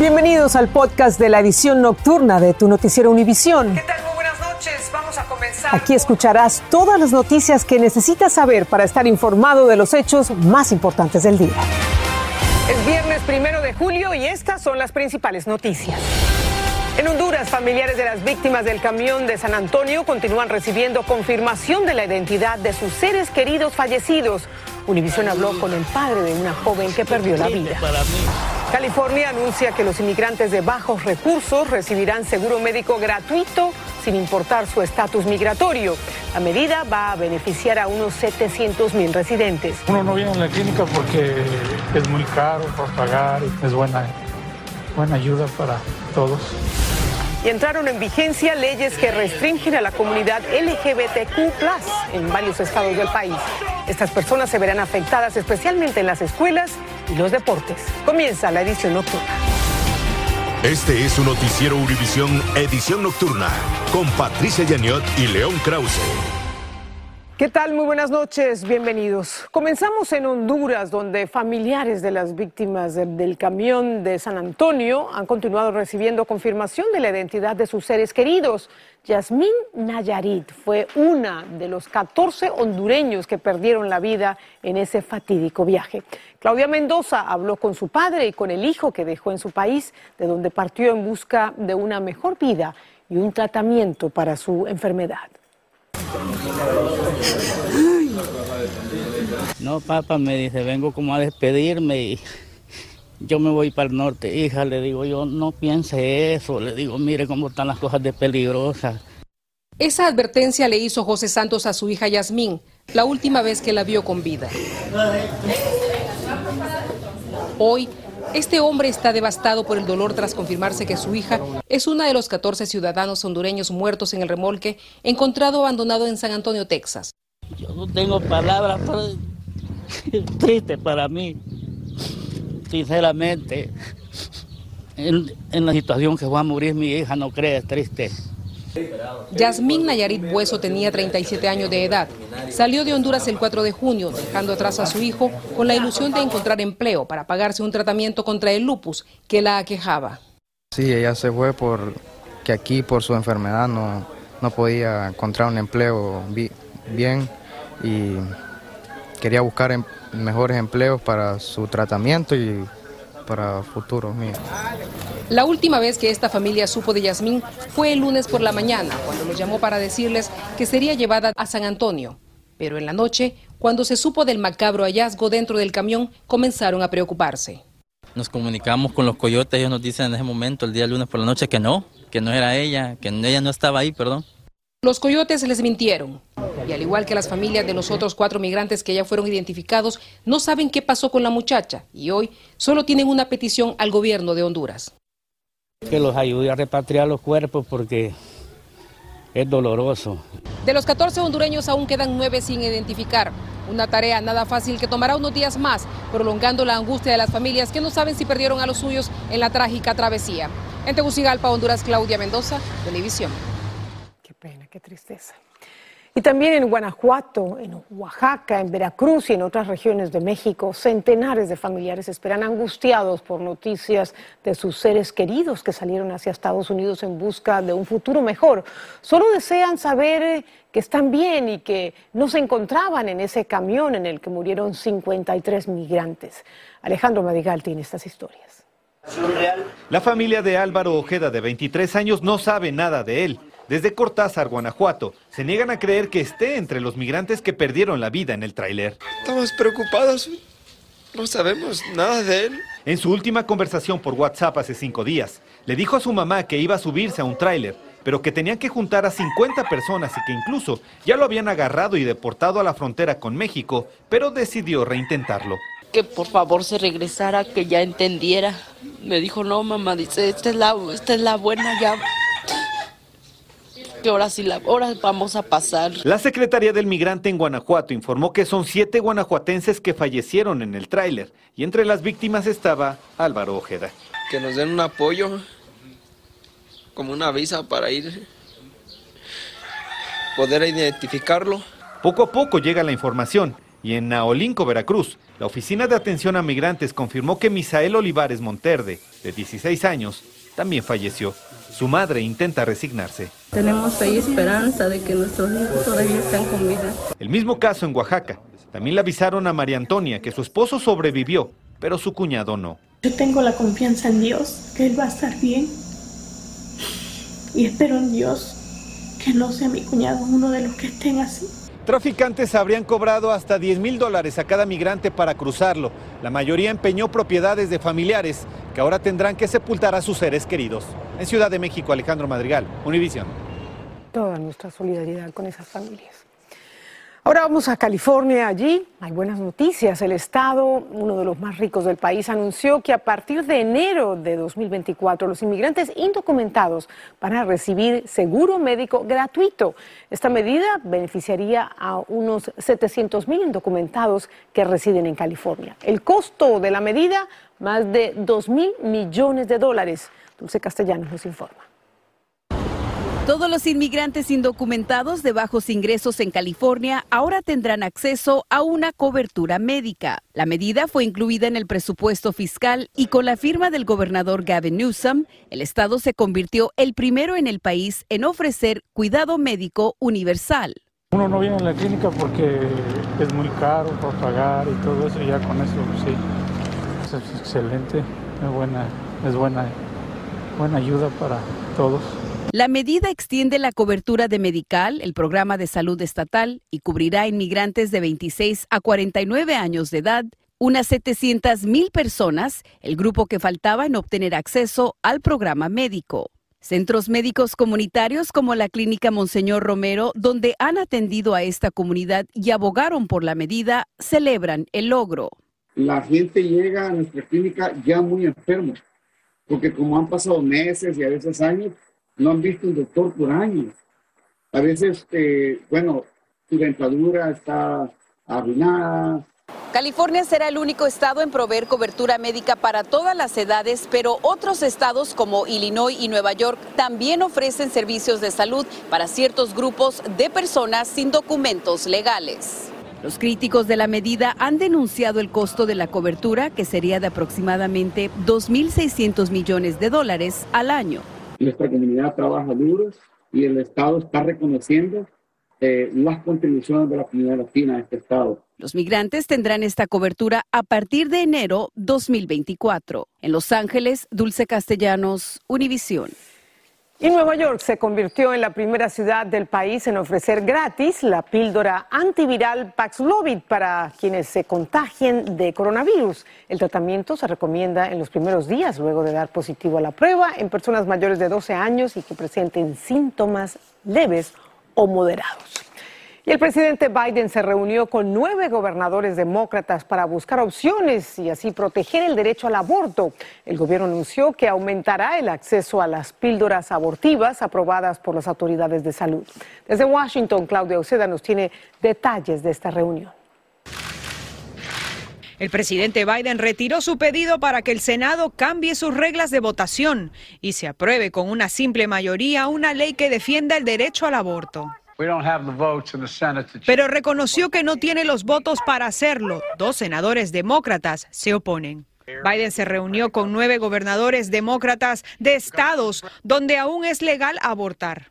Bienvenidos al podcast de la edición nocturna de tu noticiero Univisión. ¿Qué tal? Muy buenas noches. Vamos a comenzar. Aquí escucharás todas las noticias que necesitas saber para estar informado de los hechos más importantes del día. Es viernes primero de julio y estas son las principales noticias. En Honduras, familiares de las víctimas del camión de San Antonio continúan recibiendo confirmación de la identidad de sus seres queridos fallecidos. Univisión habló con el padre de una joven que perdió la vida. California anuncia que los inmigrantes de bajos recursos recibirán seguro médico gratuito sin importar su estatus migratorio. La medida va a beneficiar a unos 700 mil residentes. Uno no viene a la clínica porque es muy caro por pagar es buena, buena ayuda para todos. Y entraron en vigencia leyes que restringen a la comunidad LGBTQ en varios estados del país. Estas personas se verán afectadas especialmente en las escuelas y los deportes. Comienza la edición nocturna. Este es su noticiero Univisión Edición Nocturna con Patricia Yaniot y León Krause. ¿Qué tal? Muy buenas noches, bienvenidos. Comenzamos en Honduras, donde familiares de las víctimas del camión de San Antonio han continuado recibiendo confirmación de la identidad de sus seres queridos. Yasmín Nayarit fue una de los 14 hondureños que perdieron la vida en ese fatídico viaje. Claudia Mendoza habló con su padre y con el hijo que dejó en su país, de donde partió en busca de una mejor vida y un tratamiento para su enfermedad. No, papá me dice, vengo como a despedirme y yo me voy para el norte. Hija, le digo yo, no piense eso. Le digo, mire cómo están las cosas de peligrosas. Esa advertencia le hizo José Santos a su hija Yasmín, la última vez que la vio con vida. Hoy, este hombre está devastado por el dolor tras confirmarse que su hija es una de los 14 ciudadanos hondureños muertos en el remolque encontrado abandonado en San Antonio, Texas. Yo no tengo palabras, triste para mí, sinceramente. En, la situación que va a morir mi hija, no crees, triste. Yasmín Nayarit Bueso tenía 37 años de edad. Salió de Honduras el 4 de junio, dejando atrás a su hijo con la ilusión de encontrar empleo para pagarse un tratamiento contra el lupus que la aquejaba. Sí, ella se fue porque aquí por su enfermedad no, no podía encontrar un empleo bien y quería buscar em, mejores empleos para su tratamiento y para futuro mío. La última vez que esta familia supo de Yasmín fue el lunes por la mañana, cuando los llamó para decirles que sería llevada a San Antonio. Pero en la noche, cuando se supo del macabro hallazgo dentro del camión, comenzaron a preocuparse. Nos comunicamos con los coyotes, ellos nos dicen en ese momento, el día lunes por la noche, que no, que no era ella, que ella no estaba ahí, perdón. Los coyotes les mintieron. Y al igual que las familias de los otros cuatro migrantes que ya fueron identificados, no saben qué pasó con la muchacha y hoy solo tienen una petición al gobierno de Honduras. Que los ayude a repatriar los cuerpos porque es doloroso. De los 14 hondureños aún quedan nueve sin identificar. Una tarea nada fácil que tomará unos días más, prolongando la angustia de las familias que no saben si perdieron a los suyos en la trágica travesía. En Tegucigalpa, Honduras, Claudia Mendoza, Televisión pena, qué tristeza. Y también en Guanajuato, en Oaxaca, en Veracruz y en otras regiones de México, centenares de familiares esperan angustiados por noticias de sus seres queridos que salieron hacia Estados Unidos en busca de un futuro mejor. Solo desean saber eh, que están bien y que no se encontraban en ese camión en el que murieron 53 migrantes. Alejandro Madigal tiene estas historias. La familia de Álvaro Ojeda, de 23 años, no sabe nada de él. Desde Cortázar, Guanajuato, se niegan a creer que esté entre los migrantes que perdieron la vida en el tráiler. Estamos preocupados. No sabemos nada de él. En su última conversación por WhatsApp hace cinco días, le dijo a su mamá que iba a subirse a un tráiler, pero que tenían que juntar a 50 personas y que incluso ya lo habían agarrado y deportado a la frontera con México, pero decidió reintentarlo. Que por favor se regresara, que ya entendiera. Me dijo, no, mamá, dice, esta es la, esta es la buena, ya que ahora sí la, ahora vamos a pasar. La Secretaría del Migrante en Guanajuato informó que son siete guanajuatenses que fallecieron en el tráiler y entre las víctimas estaba Álvaro Ojeda. Que nos den un apoyo, como una visa para ir, poder identificarlo. Poco a poco llega la información. Y en Naolinco, Veracruz, la Oficina de Atención a Migrantes confirmó que Misael Olivares Monterde, de 16 años, también falleció. Su madre intenta resignarse. Tenemos ahí esperanza de que nuestros hijos todavía están con vida. El mismo caso en Oaxaca. También le avisaron a María Antonia que su esposo sobrevivió, pero su cuñado no. Yo tengo la confianza en Dios, que Él va a estar bien. Y espero en Dios que no sea mi cuñado uno de los que estén así. Traficantes habrían cobrado hasta 10 mil dólares a cada migrante para cruzarlo. La mayoría empeñó propiedades de familiares que ahora tendrán que sepultar a sus seres queridos. En Ciudad de México, Alejandro Madrigal, Univisión. Toda nuestra solidaridad con esas familias. Ahora vamos a California. Allí hay buenas noticias. El estado, uno de los más ricos del país, anunció que a partir de enero de 2024 los inmigrantes indocumentados van a recibir seguro médico gratuito. Esta medida beneficiaría a unos 700 mil indocumentados que residen en California. El costo de la medida, más de 2 mil millones de dólares. Dulce Castellanos nos informa. Todos los inmigrantes indocumentados de bajos ingresos en California ahora tendrán acceso a una cobertura médica. La medida fue incluida en el presupuesto fiscal y con la firma del gobernador Gavin Newsom, el estado se convirtió el primero en el país en ofrecer cuidado médico universal. Uno no viene a la clínica porque es muy caro para pagar y todo eso, ya con eso sí, es excelente, es buena, es buena, buena ayuda para todos. La medida extiende la cobertura de Medical, el programa de salud estatal, y cubrirá inmigrantes de 26 a 49 años de edad, unas 700 mil personas, el grupo que faltaba en obtener acceso al programa médico. Centros médicos comunitarios como la Clínica Monseñor Romero, donde han atendido a esta comunidad y abogaron por la medida, celebran el logro. La gente llega a nuestra clínica ya muy enfermo, porque como han pasado meses y a veces años, no han visto un doctor por años. A veces, eh, bueno, su dentadura está arruinada. California será el único estado en proveer cobertura médica para todas las edades, pero otros estados como Illinois y Nueva York también ofrecen servicios de salud para ciertos grupos de personas sin documentos legales. Los críticos de la medida han denunciado el costo de la cobertura, que sería de aproximadamente 2.600 millones de dólares al año. Nuestra comunidad trabaja duro y el Estado está reconociendo eh, las contribuciones de la comunidad latina a este Estado. Los migrantes tendrán esta cobertura a partir de enero 2024. En Los Ángeles, Dulce Castellanos, Univisión. Y Nueva York se convirtió en la primera ciudad del país en ofrecer gratis la píldora antiviral Paxlovid para quienes se contagien de coronavirus. El tratamiento se recomienda en los primeros días luego de dar positivo a la prueba en personas mayores de 12 años y que presenten síntomas leves o moderados. Y el presidente Biden se reunió con nueve gobernadores demócratas para buscar opciones y así proteger el derecho al aborto. El gobierno anunció que aumentará el acceso a las píldoras abortivas aprobadas por las autoridades de salud. Desde Washington, Claudia Oceda nos tiene detalles de esta reunión. El presidente Biden retiró su pedido para que el Senado cambie sus reglas de votación y se apruebe con una simple mayoría una ley que defienda el derecho al aborto. Pero reconoció que no tiene los votos para hacerlo. Dos senadores demócratas se oponen. Biden se reunió con nueve gobernadores demócratas de estados donde aún es legal abortar.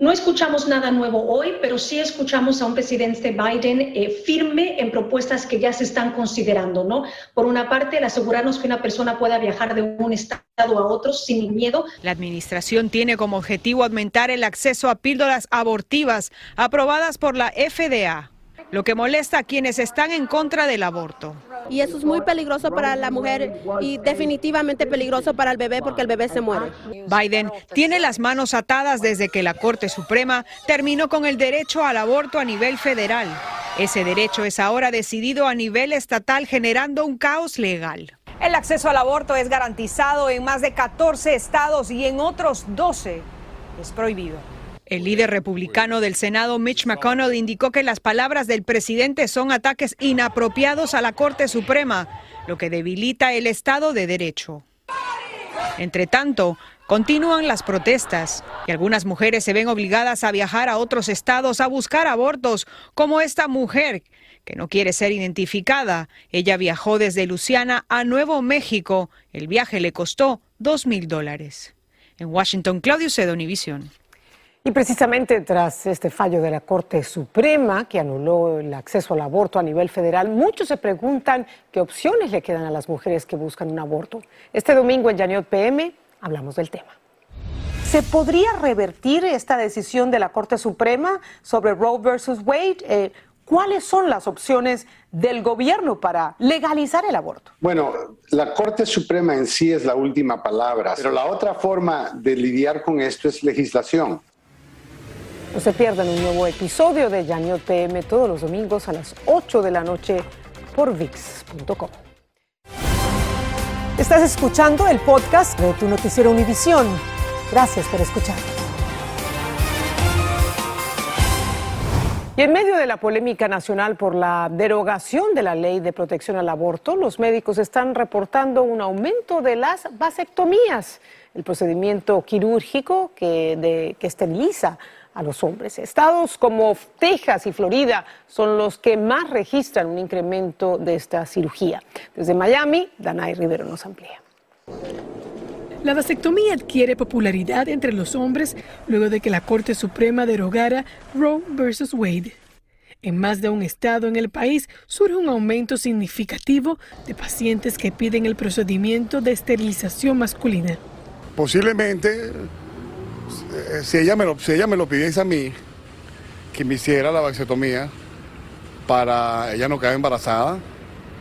No escuchamos nada nuevo hoy, pero sí escuchamos a un presidente Biden eh, firme en propuestas que ya se están considerando, ¿no? Por una parte, el asegurarnos que una persona pueda viajar de un estado a otro sin miedo. La administración tiene como objetivo aumentar el acceso a píldoras abortivas aprobadas por la FDA lo que molesta a quienes están en contra del aborto. Y eso es muy peligroso para la mujer y definitivamente peligroso para el bebé porque el bebé se muere. Biden tiene las manos atadas desde que la Corte Suprema terminó con el derecho al aborto a nivel federal. Ese derecho es ahora decidido a nivel estatal generando un caos legal. El acceso al aborto es garantizado en más de 14 estados y en otros 12 es prohibido. El líder republicano del Senado, Mitch McConnell, indicó que las palabras del presidente son ataques inapropiados a la Corte Suprema, lo que debilita el Estado de Derecho. Entre tanto, continúan las protestas y algunas mujeres se ven obligadas a viajar a otros estados a buscar abortos, como esta mujer que no quiere ser identificada. Ella viajó desde Luciana a Nuevo México. El viaje le costó dos mil dólares. En Washington, Claudio Cedo, Univisión. Y precisamente tras este fallo de la Corte Suprema que anuló el acceso al aborto a nivel federal, muchos se preguntan qué opciones le quedan a las mujeres que buscan un aborto. Este domingo en Yaniot PM hablamos del tema. ¿Se podría revertir esta decisión de la Corte Suprema sobre Roe versus Wade? Eh, ¿Cuáles son las opciones del gobierno para legalizar el aborto? Bueno, la Corte Suprema en sí es la última palabra, pero la otra forma de lidiar con esto es legislación. No se pierdan un nuevo episodio de Yaniot PM todos los domingos a las 8 de la noche por VIX.com. Estás escuchando el podcast de tu noticiero Univisión. Gracias por escuchar. Y en medio de la polémica nacional por la derogación de la ley de protección al aborto, los médicos están reportando un aumento de las vasectomías, el procedimiento quirúrgico que, que esteriliza a los hombres. Estados como Texas y Florida son los que más registran un incremento de esta cirugía. Desde Miami, Danay Rivero nos amplía. La vasectomía adquiere popularidad entre los hombres luego de que la Corte Suprema derogara Roe versus Wade. En más de un estado en el país surge un aumento significativo de pacientes que piden el procedimiento de esterilización masculina. Posiblemente, si ella me lo, si ella me lo pidiese a mí, que me hiciera la vasectomía para ella no quedar embarazada,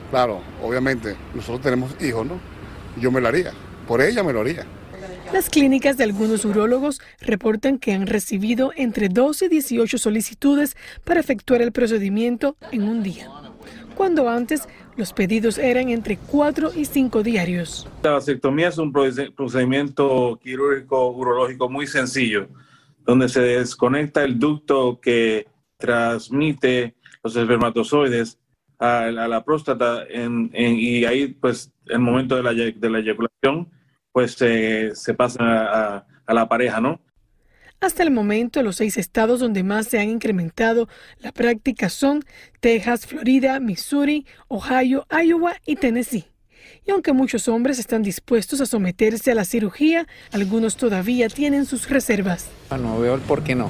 claro, obviamente, nosotros tenemos hijos, ¿no? Yo me lo haría. Por ella me lo haría. Las clínicas de algunos urólogos reportan que han recibido entre 12 y 18 solicitudes para efectuar el procedimiento en un día, cuando antes los pedidos eran entre 4 y 5 diarios. La vasectomía es un procedimiento quirúrgico urológico muy sencillo, donde se desconecta el ducto que transmite los espermatozoides a, la próstata y ahí pues el momento de la, de la eyaculación pues se pasa a, a la pareja, ¿no? Hasta el momento, los seis estados donde más se han incrementado la práctica son Texas, Florida, Missouri, Ohio, Iowa y Tennessee. Y aunque muchos hombres están dispuestos a someterse a la cirugía, algunos todavía tienen sus reservas. No veo el por qué no,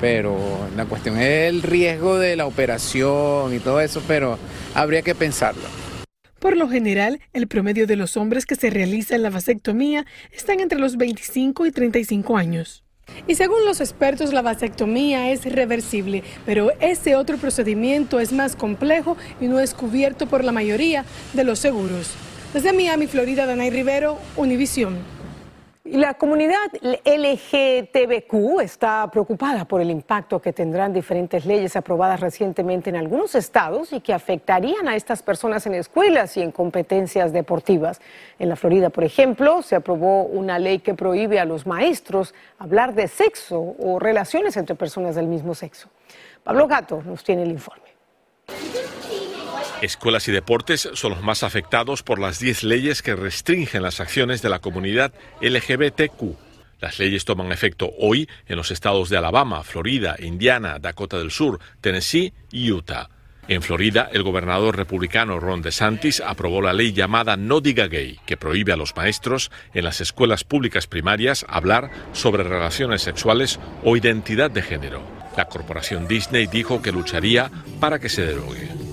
pero la cuestión es el riesgo de la operación y todo eso, pero habría que pensarlo. Por lo general, el promedio de los hombres que se realizan la vasectomía están entre los 25 y 35 años. Y según los expertos, la vasectomía es reversible, pero ese otro procedimiento es más complejo y no es cubierto por la mayoría de los seguros. Desde Miami, Florida, Danay Rivero, Univisión. La comunidad LGTBQ está preocupada por el impacto que tendrán diferentes leyes aprobadas recientemente en algunos estados y que afectarían a estas personas en escuelas y en competencias deportivas. En la Florida, por ejemplo, se aprobó una ley que prohíbe a los maestros hablar de sexo o relaciones entre personas del mismo sexo. Pablo Gato nos tiene el informe. Escuelas y deportes son los más afectados por las 10 leyes que restringen las acciones de la comunidad LGBTQ. Las leyes toman efecto hoy en los estados de Alabama, Florida, Indiana, Dakota del Sur, Tennessee y Utah. En Florida, el gobernador republicano Ron DeSantis aprobó la ley llamada No Diga Gay, que prohíbe a los maestros en las escuelas públicas primarias hablar sobre relaciones sexuales o identidad de género. La corporación Disney dijo que lucharía para que se derogue.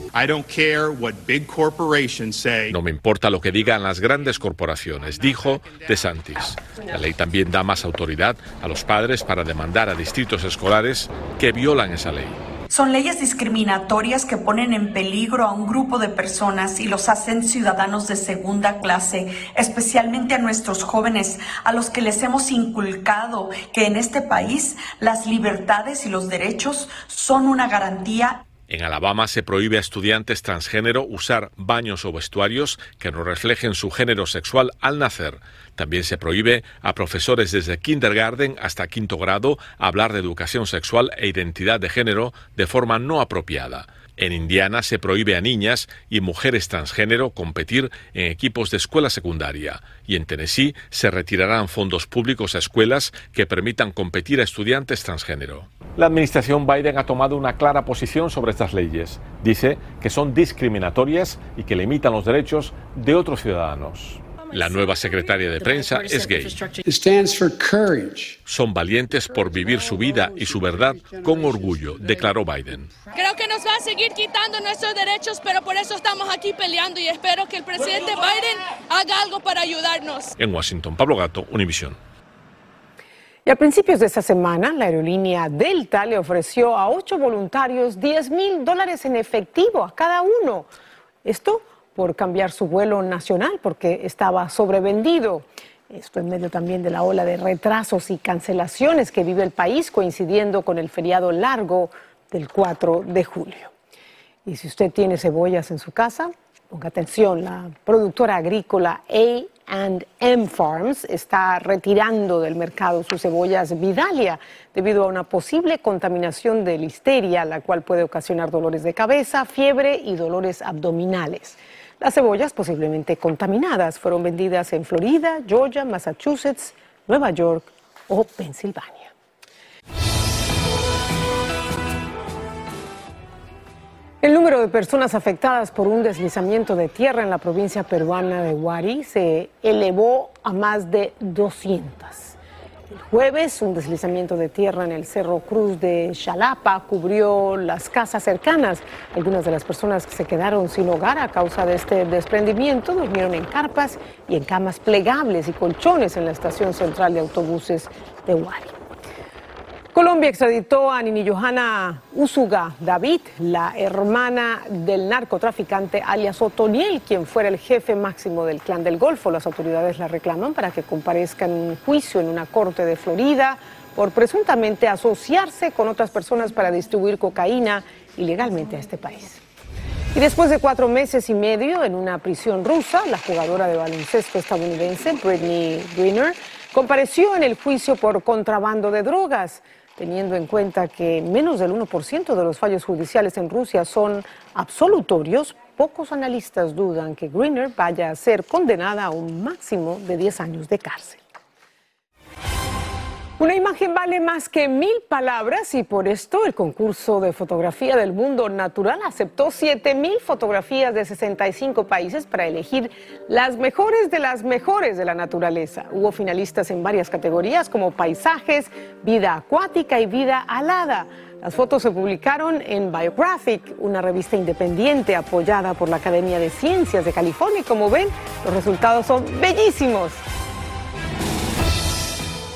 No me importa lo que digan las grandes corporaciones, dijo DeSantis. La ley también da más autoridad a los padres para demandar a distritos escolares que violan esa ley. Son leyes discriminatorias que ponen en peligro a un grupo de personas y los hacen ciudadanos de segunda clase, especialmente a nuestros jóvenes, a los que les hemos inculcado que en este país las libertades y los derechos son una garantía en Alabama se prohíbe a estudiantes transgénero usar baños o vestuarios que no reflejen su género sexual al nacer. También se prohíbe a profesores desde kindergarten hasta quinto grado hablar de educación sexual e identidad de género de forma no apropiada. En Indiana se prohíbe a niñas y mujeres transgénero competir en equipos de escuela secundaria y en Tennessee se retirarán fondos públicos a escuelas que permitan competir a estudiantes transgénero. La administración Biden ha tomado una clara posición sobre estas leyes. Dice que son discriminatorias y que limitan los derechos de otros ciudadanos. La nueva secretaria de prensa es gay. Son valientes por vivir su vida y su verdad con orgullo, declaró Biden. Creo que nos va a seguir quitando nuestros derechos, pero por eso estamos aquí peleando y espero que el presidente Biden haga algo para ayudarnos. En Washington, Pablo Gato, Univisión. Y a principios de esta semana, la aerolínea Delta le ofreció a ocho voluntarios 10 mil dólares en efectivo a cada uno. Esto por cambiar su vuelo nacional porque estaba sobrevendido. Esto en medio también de la ola de retrasos y cancelaciones que vive el país coincidiendo con el feriado largo del 4 de julio. Y si usted tiene cebollas en su casa, ponga atención, la productora agrícola A&M Farms está retirando del mercado sus cebollas Vidalia debido a una posible contaminación de listeria, la cual puede ocasionar dolores de cabeza, fiebre y dolores abdominales. Las cebollas posiblemente contaminadas fueron vendidas en Florida, Georgia, Massachusetts, Nueva York o Pensilvania. El número de personas afectadas por un deslizamiento de tierra en la provincia peruana de Huari se elevó a más de 200. El jueves, un deslizamiento de tierra en el Cerro Cruz de Xalapa cubrió las casas cercanas. Algunas de las personas que se quedaron sin hogar a causa de este desprendimiento durmieron en carpas y en camas plegables y colchones en la estación central de autobuses de Huari. Colombia extraditó a Nini Johanna Usuga David, la hermana del narcotraficante alias Otoniel, quien fuera el jefe máximo del clan del Golfo. Las autoridades la reclaman para que comparezca en un juicio en una corte de Florida por presuntamente asociarse con otras personas para distribuir cocaína ilegalmente a este país. Y después de cuatro meses y medio en una prisión rusa, la jugadora de baloncesto estadounidense Britney Greener compareció en el juicio por contrabando de drogas teniendo en cuenta que menos del 1% de los fallos judiciales en Rusia son absolutorios, pocos analistas dudan que Greener vaya a ser condenada a un máximo de 10 años de cárcel. Una imagen vale más que mil palabras y por esto el concurso de fotografía del mundo natural aceptó 7 mil fotografías de 65 países para elegir las mejores de las mejores de la naturaleza. Hubo finalistas en varias categorías como paisajes, vida acuática y vida alada. Las fotos se publicaron en Biographic, una revista independiente apoyada por la Academia de Ciencias de California y como ven, los resultados son bellísimos.